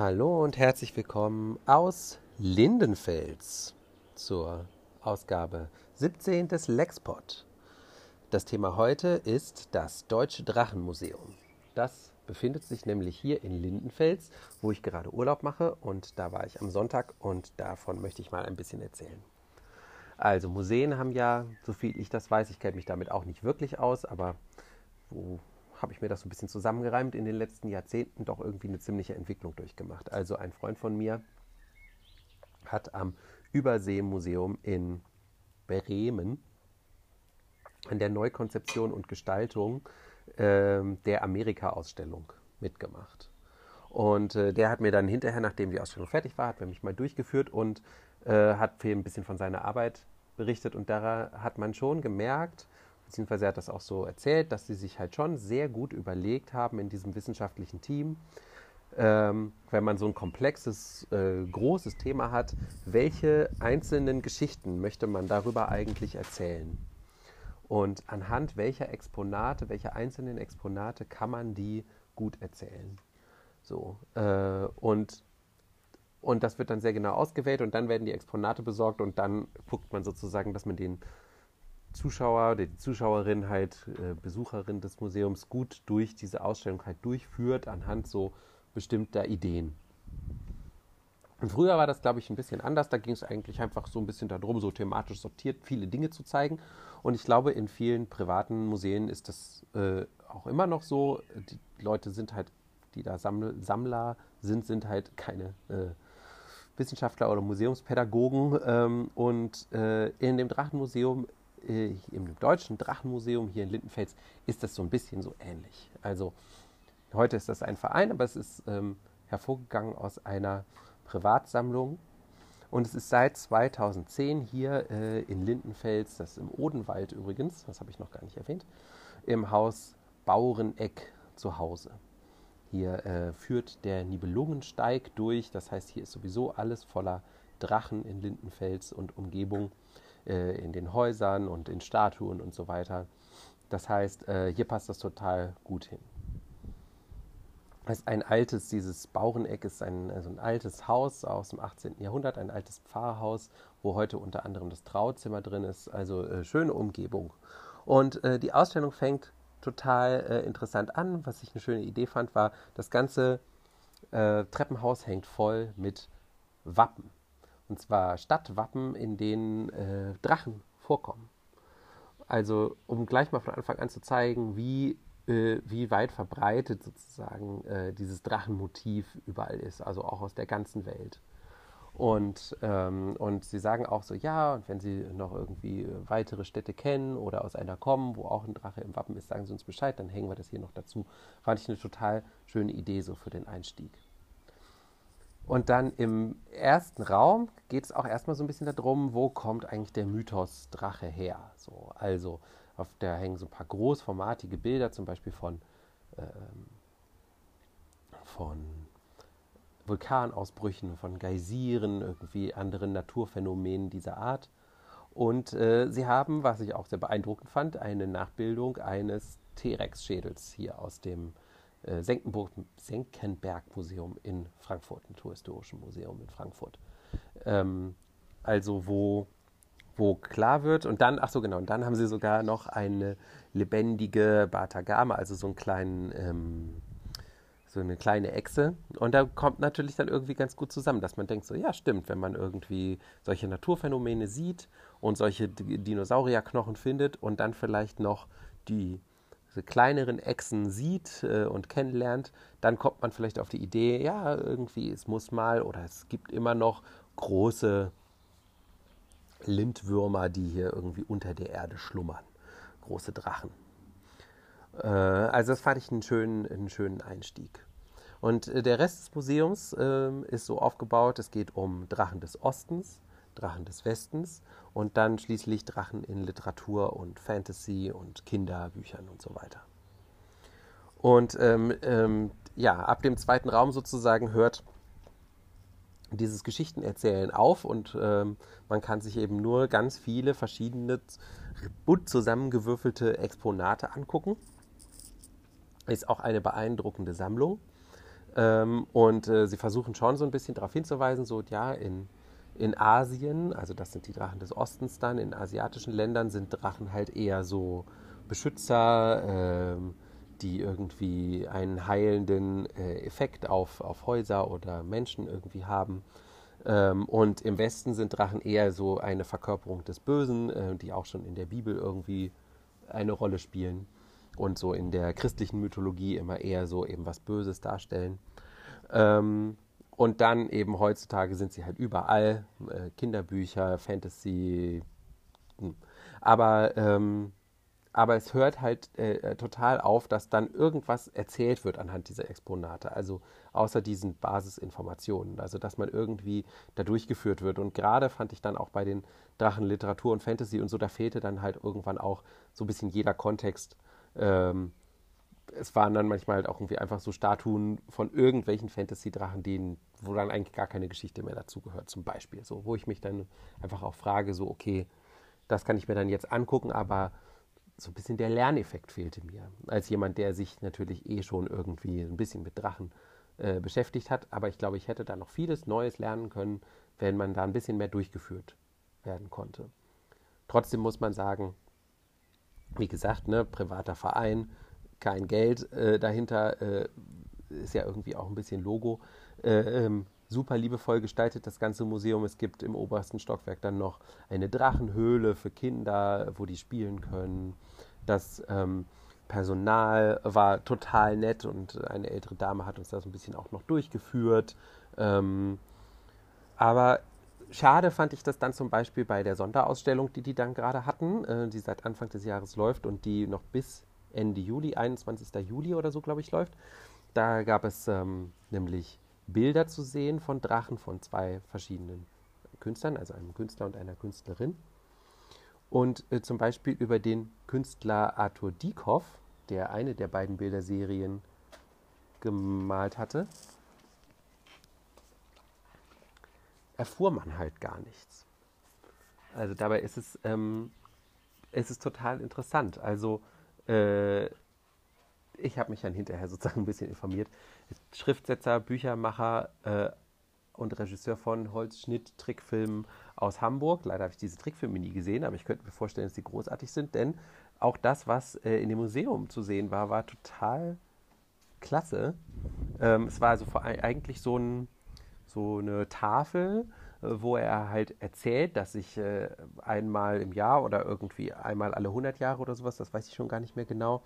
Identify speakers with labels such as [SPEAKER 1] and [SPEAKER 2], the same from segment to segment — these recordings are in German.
[SPEAKER 1] Hallo und herzlich willkommen aus Lindenfels zur Ausgabe 17 des Lexpod. Das Thema heute ist das Deutsche Drachenmuseum. Das befindet sich nämlich hier in Lindenfels, wo ich gerade Urlaub mache und da war ich am Sonntag und davon möchte ich mal ein bisschen erzählen. Also Museen haben ja, so viel ich das weiß, ich kenne mich damit auch nicht wirklich aus, aber wo habe ich mir das so ein bisschen zusammengereimt, in den letzten Jahrzehnten doch irgendwie eine ziemliche Entwicklung durchgemacht. Also ein Freund von mir hat am Überseemuseum in Bremen an der Neukonzeption und Gestaltung äh, der Amerika-Ausstellung mitgemacht. Und äh, der hat mir dann hinterher, nachdem die Ausstellung fertig war, hat er mich mal durchgeführt und äh, hat viel ein bisschen von seiner Arbeit berichtet. Und da hat man schon gemerkt, beziehungsweise er hat das auch so erzählt, dass sie sich halt schon sehr gut überlegt haben in diesem wissenschaftlichen Team, ähm, wenn man so ein komplexes, äh, großes Thema hat, welche einzelnen Geschichten möchte man darüber eigentlich erzählen? Und anhand welcher Exponate, welcher einzelnen Exponate kann man die gut erzählen? So, äh, und, und das wird dann sehr genau ausgewählt und dann werden die Exponate besorgt und dann guckt man sozusagen, dass man den Zuschauer oder die Zuschauerin halt, äh, Besucherin des Museums gut durch diese Ausstellung halt durchführt anhand so bestimmter Ideen. Und früher war das, glaube ich, ein bisschen anders. Da ging es eigentlich einfach so ein bisschen darum, so thematisch sortiert viele Dinge zu zeigen. Und ich glaube, in vielen privaten Museen ist das äh, auch immer noch so. Die Leute sind halt, die da Sammler, Sammler sind, sind halt keine äh, Wissenschaftler oder Museumspädagogen. Ähm, und äh, in dem Drachenmuseum äh, im Deutschen Drachenmuseum hier in Lindenfels ist das so ein bisschen so ähnlich. Also heute ist das ein Verein, aber es ist ähm, hervorgegangen aus einer Privatsammlung. Und es ist seit 2010 hier äh, in Lindenfels, das im Odenwald übrigens, das habe ich noch gar nicht erwähnt, im Haus Baureneck zu Hause. Hier äh, führt der Nibelungensteig durch, das heißt, hier ist sowieso alles voller Drachen in Lindenfels und Umgebung äh, in den Häusern und in Statuen und so weiter. Das heißt, äh, hier passt das total gut hin. Das ist ein altes, dieses Baureneck ist ein, also ein altes Haus aus dem 18. Jahrhundert, ein altes Pfarrhaus, wo heute unter anderem das Trauzimmer drin ist, also äh, schöne Umgebung. Und äh, die Ausstellung fängt total äh, interessant an. Was ich eine schöne Idee fand, war, das ganze äh, Treppenhaus hängt voll mit Wappen. Und zwar Stadtwappen, in denen äh, Drachen vorkommen. Also, um gleich mal von Anfang an zu zeigen, wie, äh, wie weit verbreitet sozusagen äh, dieses Drachenmotiv überall ist, also auch aus der ganzen Welt. Und, ähm, und sie sagen auch so, ja, und wenn sie noch irgendwie weitere Städte kennen oder aus einer kommen, wo auch ein Drache im Wappen ist, sagen sie uns Bescheid, dann hängen wir das hier noch dazu. Fand ich eine total schöne Idee so für den Einstieg. Und dann im ersten Raum geht es auch erstmal so ein bisschen darum, wo kommt eigentlich der Mythos Drache her. So, also auf der hängen so ein paar großformatige Bilder, zum Beispiel von, ähm, von Vulkanausbrüchen, von Geysiren, irgendwie anderen Naturphänomenen dieser Art. Und äh, sie haben, was ich auch sehr beeindruckend fand, eine Nachbildung eines T-Rex-Schädels hier aus dem äh, Senckenberg-Museum in Frankfurt, Naturhistorischen Museum in Frankfurt. Ähm, also wo, wo klar wird, und dann, ach so genau, und dann haben sie sogar noch eine lebendige Batagame, also so einen kleinen, ähm, so eine kleine Echse. Und da kommt natürlich dann irgendwie ganz gut zusammen, dass man denkt, so ja, stimmt, wenn man irgendwie solche Naturphänomene sieht und solche Dinosaurierknochen findet und dann vielleicht noch die diese kleineren Echsen sieht äh, und kennenlernt, dann kommt man vielleicht auf die Idee, ja, irgendwie, es muss mal oder es gibt immer noch große Lindwürmer, die hier irgendwie unter der Erde schlummern. Große Drachen. Äh, also das fand ich einen schönen, einen schönen Einstieg. Und äh, der Rest des Museums äh, ist so aufgebaut, es geht um Drachen des Ostens, Drachen des Westens und dann schließlich Drachen in Literatur und Fantasy und Kinderbüchern und so weiter. Und ähm, ähm, ja, ab dem zweiten Raum sozusagen hört dieses Geschichtenerzählen auf und ähm, man kann sich eben nur ganz viele verschiedene bunt zusammengewürfelte Exponate angucken. Ist auch eine beeindruckende Sammlung. Ähm, und äh, sie versuchen schon so ein bisschen darauf hinzuweisen, so ja, in, in Asien, also das sind die Drachen des Ostens dann, in asiatischen Ländern sind Drachen halt eher so Beschützer, ähm, die irgendwie einen heilenden äh, Effekt auf, auf Häuser oder Menschen irgendwie haben. Ähm, und im Westen sind Drachen eher so eine Verkörperung des Bösen, äh, die auch schon in der Bibel irgendwie eine Rolle spielen und so in der christlichen Mythologie immer eher so eben was Böses darstellen. Ähm, und dann eben heutzutage sind sie halt überall, äh, Kinderbücher, Fantasy. Hm. Aber ähm, aber es hört halt äh, äh, total auf, dass dann irgendwas erzählt wird anhand dieser Exponate. Also außer diesen Basisinformationen. Also dass man irgendwie da durchgeführt wird. Und gerade fand ich dann auch bei den Drachen Literatur und Fantasy und so, da fehlte dann halt irgendwann auch so ein bisschen jeder Kontext. Ähm, es waren dann manchmal halt auch irgendwie einfach so Statuen von irgendwelchen Fantasy-Drachen, denen, wo dann eigentlich gar keine Geschichte mehr dazugehört, zum Beispiel. So, wo ich mich dann einfach auch frage, so, okay, das kann ich mir dann jetzt angucken, aber so ein bisschen der Lerneffekt fehlte mir. Als jemand, der sich natürlich eh schon irgendwie ein bisschen mit Drachen äh, beschäftigt hat. Aber ich glaube, ich hätte da noch vieles Neues lernen können, wenn man da ein bisschen mehr durchgeführt werden konnte. Trotzdem muss man sagen, wie gesagt, ne, privater Verein, kein Geld äh, dahinter, äh, ist ja irgendwie auch ein bisschen Logo. Äh, ähm, super liebevoll gestaltet, das ganze Museum. Es gibt im obersten Stockwerk dann noch eine Drachenhöhle für Kinder, wo die spielen können. Das ähm, Personal war total nett und eine ältere Dame hat uns das ein bisschen auch noch durchgeführt. Ähm, aber schade fand ich das dann zum Beispiel bei der Sonderausstellung, die die dann gerade hatten, äh, die seit Anfang des Jahres läuft und die noch bis Ende Juli, 21. Juli oder so, glaube ich, läuft. Da gab es ähm, nämlich Bilder zu sehen von Drachen von zwei verschiedenen Künstlern, also einem Künstler und einer Künstlerin. Und äh, zum Beispiel über den Künstler Arthur Dieckhoff, der eine der beiden Bilderserien gemalt hatte, erfuhr man halt gar nichts. Also dabei ist es, ähm, es total interessant. Also äh, ich habe mich dann hinterher sozusagen ein bisschen informiert. Schriftsetzer, Büchermacher äh, und Regisseur von Holzschnitt-Trickfilmen aus Hamburg. Leider habe ich diese Trickfilme nie gesehen, aber ich könnte mir vorstellen, dass sie großartig sind, denn auch das, was äh, in dem Museum zu sehen war, war total klasse. Ähm, es war also vor, eigentlich so, ein, so eine Tafel, wo er halt erzählt, dass sich äh, einmal im Jahr oder irgendwie einmal alle 100 Jahre oder sowas, das weiß ich schon gar nicht mehr genau,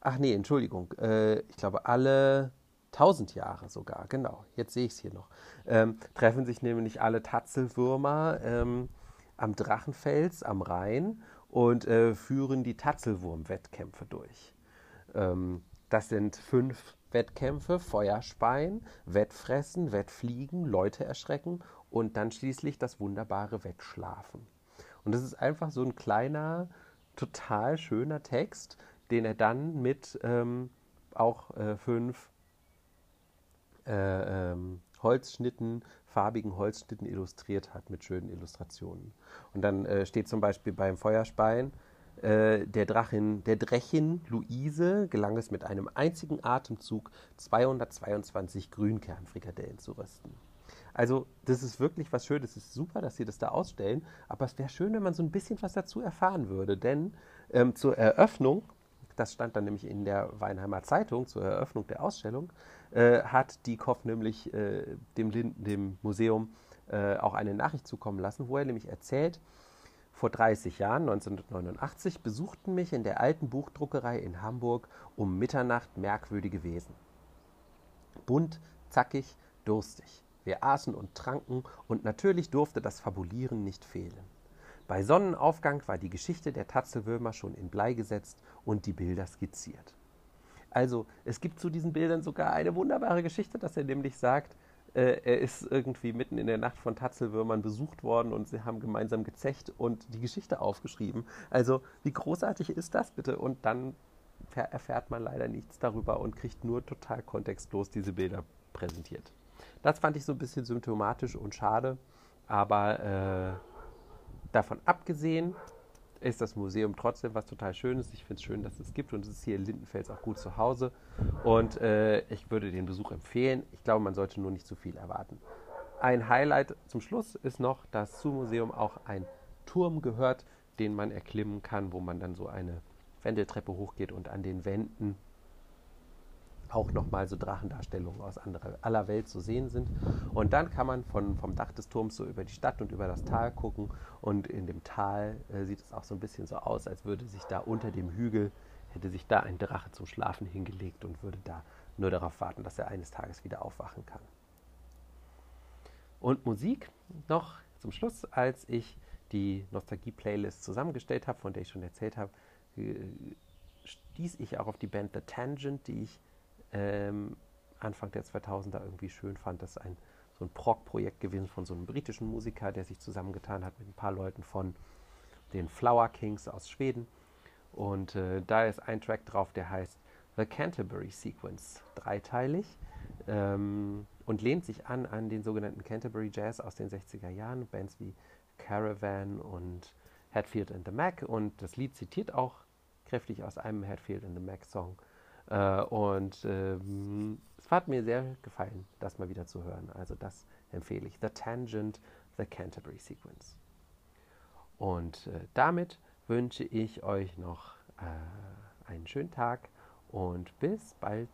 [SPEAKER 1] Ach nee, Entschuldigung. Äh, ich glaube, alle tausend Jahre sogar, genau. Jetzt sehe ich es hier noch. Ähm, treffen sich nämlich alle Tatzelwürmer ähm, am Drachenfels am Rhein und äh, führen die Tatzelwurm-Wettkämpfe durch. Ähm, das sind fünf Wettkämpfe: Feuerspeien, Wettfressen, Wettfliegen, Leute erschrecken und dann schließlich das wunderbare Wettschlafen. Und das ist einfach so ein kleiner, total schöner Text, den er dann mit ähm, auch äh, fünf äh, ähm, Holzschnitten, farbigen Holzschnitten illustriert hat mit schönen Illustrationen. Und dann äh, steht zum Beispiel beim Feuerspein, der Drachin, der Drechin Luise gelang es mit einem einzigen Atemzug 222 Grünkernfrikadellen zu rösten. Also, das ist wirklich was Schönes. Es ist super, dass sie das da ausstellen, aber es wäre schön, wenn man so ein bisschen was dazu erfahren würde, denn ähm, zur Eröffnung das stand dann nämlich in der Weinheimer Zeitung zur Eröffnung der Ausstellung, äh, hat die Koff nämlich äh, dem, dem, Museum äh, auch eine Nachricht zukommen lassen, wo er nämlich erzählt, vor 30 Jahren, 1989, besuchten mich in der alten Buchdruckerei in Hamburg um Mitternacht merkwürdige Wesen. Bunt, zackig, durstig. Wir aßen und tranken und natürlich durfte das Fabulieren nicht fehlen. Bei Sonnenaufgang war die Geschichte der Tatzelwürmer schon in Blei gesetzt und die Bilder skizziert. Also, es gibt zu diesen Bildern sogar eine wunderbare Geschichte, dass er nämlich sagt, äh, er ist irgendwie mitten in der Nacht von Tatzelwürmern besucht worden und sie haben gemeinsam gezecht und die Geschichte aufgeschrieben. Also, wie großartig ist das bitte? Und dann erfährt man leider nichts darüber und kriegt nur total kontextlos diese Bilder präsentiert. Das fand ich so ein bisschen symptomatisch und schade, aber äh, davon abgesehen, ist das Museum trotzdem was total Schönes. Ich finde es schön, dass es gibt und es ist hier in Lindenfels auch gut zu Hause. Und äh, ich würde den Besuch empfehlen. Ich glaube, man sollte nur nicht zu viel erwarten. Ein Highlight zum Schluss ist noch, dass zum Museum auch ein Turm gehört, den man erklimmen kann, wo man dann so eine Wendeltreppe hochgeht und an den Wänden auch nochmal so Drachendarstellungen aus anderer, aller Welt zu sehen sind. Und dann kann man von, vom Dach des Turms so über die Stadt und über das Tal gucken. Und in dem Tal äh, sieht es auch so ein bisschen so aus, als würde sich da unter dem Hügel, hätte sich da ein Drache zum Schlafen hingelegt und würde da nur darauf warten, dass er eines Tages wieder aufwachen kann. Und Musik noch zum Schluss, als ich die Nostalgie-Playlist zusammengestellt habe, von der ich schon erzählt habe, äh, stieß ich auch auf die Band The Tangent, die ich ähm, Anfang der 2000er irgendwie schön fand. Das ist ein, so ein Prog-Projekt gewesen von so einem britischen Musiker, der sich zusammengetan hat mit ein paar Leuten von den Flower Kings aus Schweden. Und äh, da ist ein Track drauf, der heißt The Canterbury Sequence, dreiteilig. Ähm, und lehnt sich an an den sogenannten Canterbury Jazz aus den 60er Jahren, Bands wie Caravan und Hatfield and the Mac. Und das Lied zitiert auch kräftig aus einem Hatfield and the Mac Song. Äh, und ähm, es hat mir sehr gefallen, das mal wieder zu hören. Also das empfehle ich. The Tangent, The Canterbury Sequence. Und äh, damit wünsche ich euch noch äh, einen schönen Tag und bis bald.